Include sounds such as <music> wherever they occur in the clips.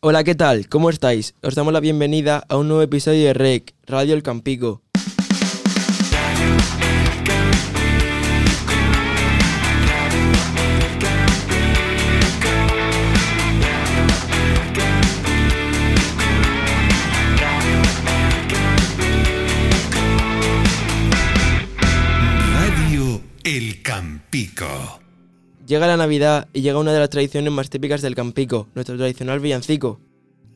Hola, ¿qué tal? ¿Cómo estáis? Os damos la bienvenida a un nuevo episodio de REC, Radio El Campico. Radio El Campico. Llega la Navidad y llega una de las tradiciones más típicas del Campico, nuestro tradicional villancico.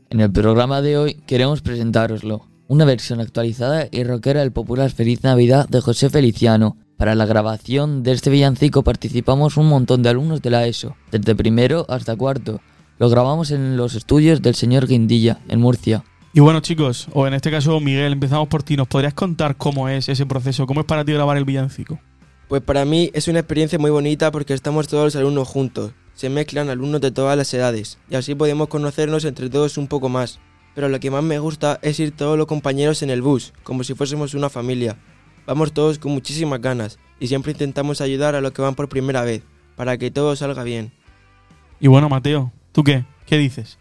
En el programa de hoy queremos presentároslo, una versión actualizada y rockera del popular Feliz Navidad de José Feliciano. Para la grabación de este villancico participamos un montón de alumnos de la ESO, desde primero hasta cuarto. Lo grabamos en los estudios del señor Guindilla, en Murcia. Y bueno chicos, o en este caso Miguel, empezamos por ti. ¿Nos podrías contar cómo es ese proceso? ¿Cómo es para ti grabar el villancico? Pues para mí es una experiencia muy bonita porque estamos todos los alumnos juntos. Se mezclan alumnos de todas las edades y así podemos conocernos entre todos un poco más. Pero lo que más me gusta es ir todos los compañeros en el bus, como si fuésemos una familia. Vamos todos con muchísimas ganas y siempre intentamos ayudar a los que van por primera vez, para que todo salga bien. Y bueno Mateo, ¿tú qué? ¿Qué dices?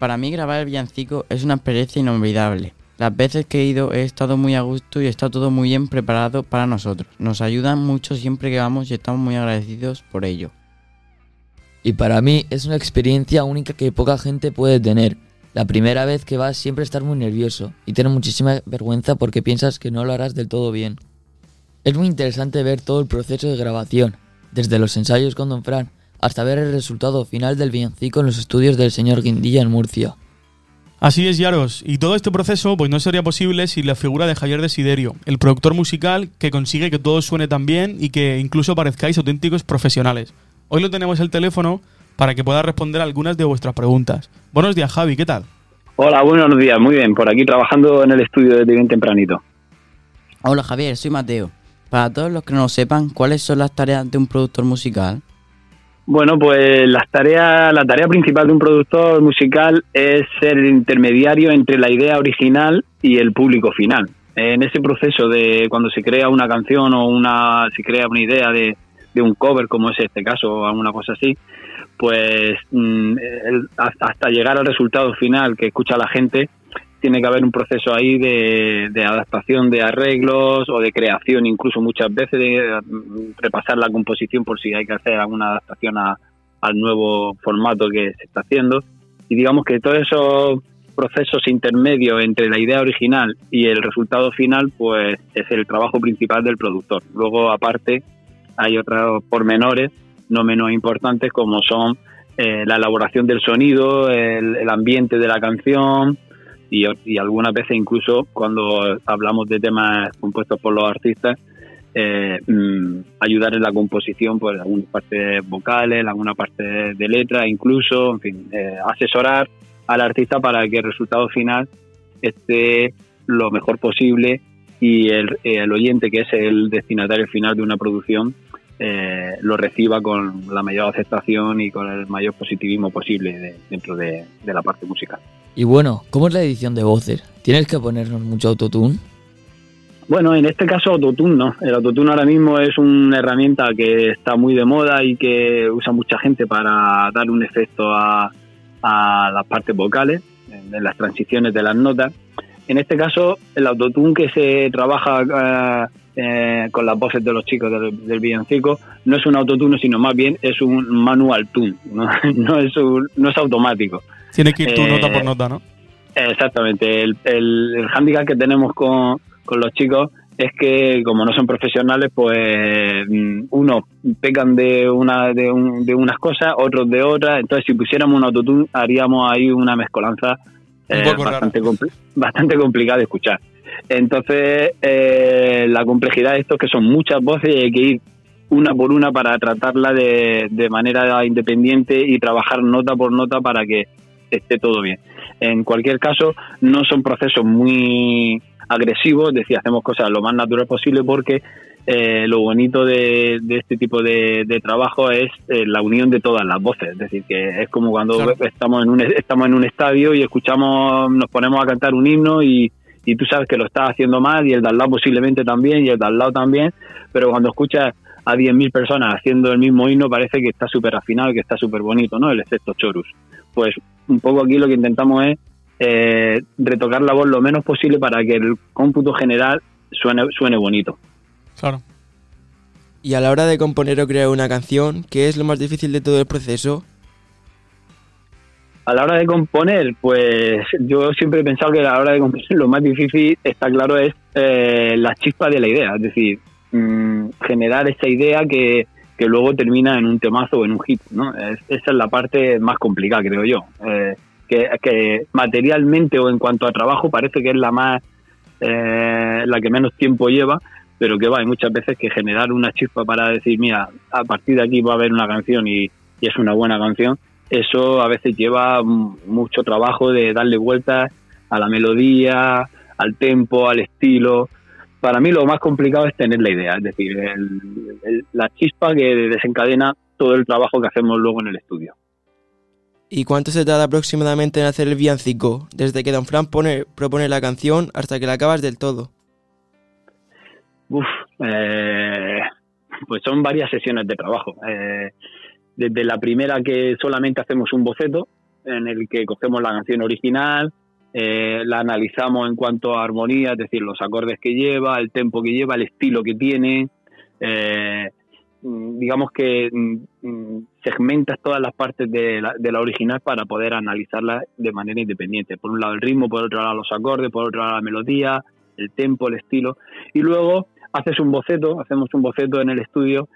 Para mí grabar el villancico es una experiencia inolvidable. Las veces que he ido he estado muy a gusto y está todo muy bien preparado para nosotros. Nos ayudan mucho siempre que vamos y estamos muy agradecidos por ello. Y para mí es una experiencia única que poca gente puede tener. La primera vez que vas siempre estás muy nervioso y tienes muchísima vergüenza porque piensas que no lo harás del todo bien. Es muy interesante ver todo el proceso de grabación, desde los ensayos con Don Fran hasta ver el resultado final del villancico en los estudios del señor Guindilla en Murcia. Así es, Yaros. Y todo este proceso pues no sería posible sin la figura de Javier Desiderio, el productor musical que consigue que todo suene tan bien y que incluso parezcáis auténticos profesionales. Hoy lo tenemos el teléfono para que pueda responder algunas de vuestras preguntas. Buenos días, Javi, ¿qué tal? Hola, buenos días, muy bien, por aquí trabajando en el estudio desde bien tempranito. Hola Javier, soy Mateo. Para todos los que no lo sepan, ¿cuáles son las tareas de un productor musical? Bueno, pues las tareas, la tarea principal de un productor musical es ser el intermediario entre la idea original y el público final. En ese proceso de cuando se crea una canción o una se crea una idea de, de un cover, como es este caso o alguna cosa así, pues mm, hasta llegar al resultado final que escucha la gente, tiene que haber un proceso ahí de, adaptación de arreglos o de creación, incluso muchas veces de mm, repasar la composición por si hay que hacer alguna adaptación a- al nuevo formato que se está haciendo. Y digamos que todos esos procesos intermedios entre la idea original y el resultado final, pues es el trabajo principal del productor. Luego, aparte, hay otros pormenores no menos importantes como son eh, la elaboración del sonido, el ambiente de la canción y, algunas veces incluso cuando hablamos de temas compuestos por los artistas, eh, mm, ayudar en la composición, pues algunas partes vocales, alguna parte de letra, incluso, en fin, eh, asesorar al artista para que el resultado final esté lo mejor posible y el, oyente, que es el destinatario final de una producción, eh, lo reciba con la mayor aceptación y con el mayor positivismo posible de- dentro de, de la parte musical. Y bueno, ¿cómo es la edición de voces? ¿Tienes que ponernos mucho autotune? Bueno, en este caso autotune no. El autotune ahora mismo es una herramienta que está muy de moda y que usa mucha gente para dar un efecto a, las partes vocales, en, las transiciones de las notas. En este caso, el autotune que se trabaja eh, eh, con las voces de los chicos del, del villancico no es un autotune, sino más bien es un manual tune, no <laughs> es, un- no es automático. Tienes que ir tú Eh, nota por nota, ¿no? Exactamente. El, el, el hándicap que tenemos con, con los chicos es que como no son profesionales, pues mm, unos pecan de una de, un- de unas cosas, otros de otras. Entonces, si pusiéramos un autotune, haríamos ahí una mezcolanza eh, bastante, bastante complicada de escuchar. Entonces, eh, la complejidad de esto es que son muchas voces y hay que ir una por una para tratarla de, de manera independiente y trabajar nota por nota para que esté todo bien. En cualquier caso, no son procesos muy agresivos, es decir, hacemos cosas lo más natural posible porque eh, lo bonito de, de este tipo de, de trabajo es eh, la unión de todas las voces, es decir, que es como cuando Claro. estamos en un estamos en un estadio y escuchamos, nos ponemos a cantar un himno y, y tú sabes que lo estás haciendo mal y el de al lado posiblemente también y el de al lado también, pero cuando escuchas a 10.000 personas haciendo el mismo himno parece que está súper afinado y que está súper bonito, ¿no? El efecto chorus. Pues un poco aquí lo que intentamos es eh, retocar la voz lo menos posible para que el cómputo general suene, suene bonito. Claro. Y a la hora de componer o crear una canción, ¿qué es lo más difícil de todo el proceso? A la hora de componer, pues yo siempre he pensado que a la hora de componer lo más difícil, está claro, es eh, la chispa de la idea, es decir, mm, generar esa idea que, que luego termina en un temazo o en un hit, ¿no? Es- esa es la parte más complicada, creo yo. Eh, que, que materialmente o en cuanto a trabajo parece que es la más, eh, la que menos tiempo lleva, pero que va, hay muchas veces que generar una chispa para decir, mira, a partir de aquí va a haber una canción y, y es una buena canción, eso a veces lleva mucho trabajo de darle vueltas a la melodía, al tempo, al estilo. Para mí lo más complicado es tener la idea, es decir, el- el- la chispa que desencadena todo el trabajo que hacemos luego en el estudio. ¿Y cuánto se tarda aproximadamente en hacer el villancico? Desde que Don Fran pone, propone la canción hasta que la acabas del todo. Uf, eh, pues son varias sesiones de trabajo. Eh, desde la primera que solamente hacemos un boceto, en el que cogemos la canción original, eh, la analizamos en cuanto a armonía, es decir, los acordes que lleva, el tempo que lleva, el estilo que tiene. eh, mm, digamos que mm, mm, segmentas todas las partes de la, de la original para poder analizarla de manera independiente. Por un lado el ritmo, por otro lado los acordes, por otro lado la melodía, el tempo, el estilo. Y luego haces un boceto, hacemos un boceto en el estudio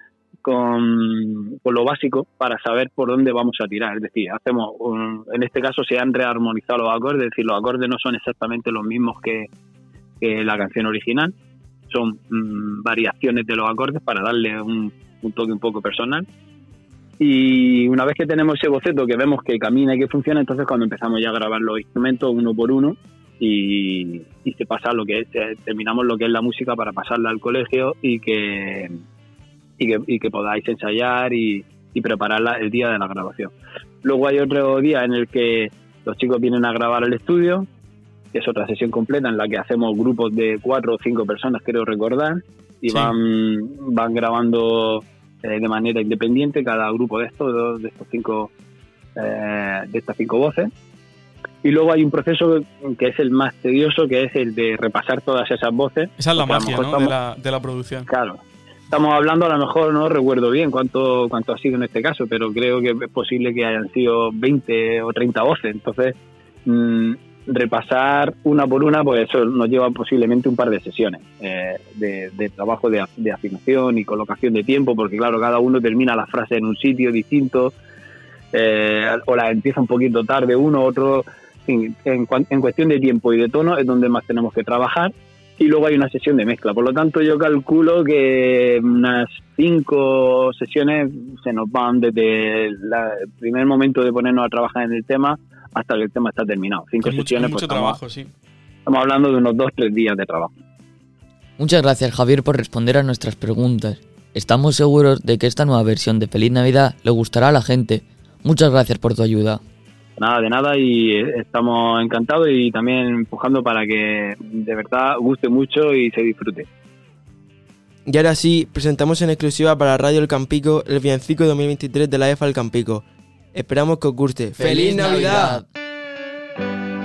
con, con lo básico para saber por dónde vamos a tirar. Es decir, hacemos un- en este caso se han rearmonizado los acordes, es decir, los acordes no son exactamente los mismos que, que la canción original, son mm, variaciones de los acordes para darle un, un toque un poco personal. Y una vez que tenemos ese boceto que vemos que camina y que funciona, entonces cuando empezamos ya a grabar los instrumentos uno por uno y, y se pasa lo que es, eh, terminamos lo que es la música para pasarla al colegio y que, y que, y que podáis ensayar y, y prepararla el día de la grabación. Luego hay otro día en el que los chicos vienen a grabar al estudio, que es otra sesión completa en la que hacemos grupos de cuatro o cinco personas, creo recordar, y Sí. van, van grabando eh, de manera independiente cada grupo de estos, de estos cinco, eh, de estas cinco voces. Y luego hay un proceso que es el más tedioso, que es el de repasar todas esas voces. Esa es la magia, ¿no? estamos- De la, de la producción. Claro. Estamos hablando, a lo mejor no recuerdo bien cuánto, cuánto ha sido en este caso, pero creo que es posible que hayan sido 20 o 30 voces. Entonces, mm, repasar una por una, pues eso nos lleva posiblemente un par de sesiones eh, de, trabajo de, de afinación y colocación de tiempo, porque claro, cada uno termina la frase en un sitio distinto, eh, o la empieza un poquito tarde uno, otro. En, en en cuestión de tiempo y de tono es donde más tenemos que trabajar y luego hay una sesión de mezcla. Por lo tanto, yo calculo que unas cinco sesiones se nos van desde la- el primer momento de ponernos a trabajar en el tema hasta que el tema está terminado. Cinco mucho, sesiones, con pues mucho estamos, trabajo, sí. estamos hablando de unos dos, tres días de trabajo. Muchas gracias Javier por responder a nuestras preguntas. Estamos seguros de que esta nueva versión de Feliz Navidad le gustará a la gente. Muchas gracias por tu ayuda. Nada de nada y eh, estamos encantados y también empujando para que de verdad guste mucho y se disfrute. Y ahora sí, presentamos en exclusiva para Radio El Campico el villancico 2023 de la EFA El Campico. Esperamos que os guste. ¡Feliz Navidad! Navidad!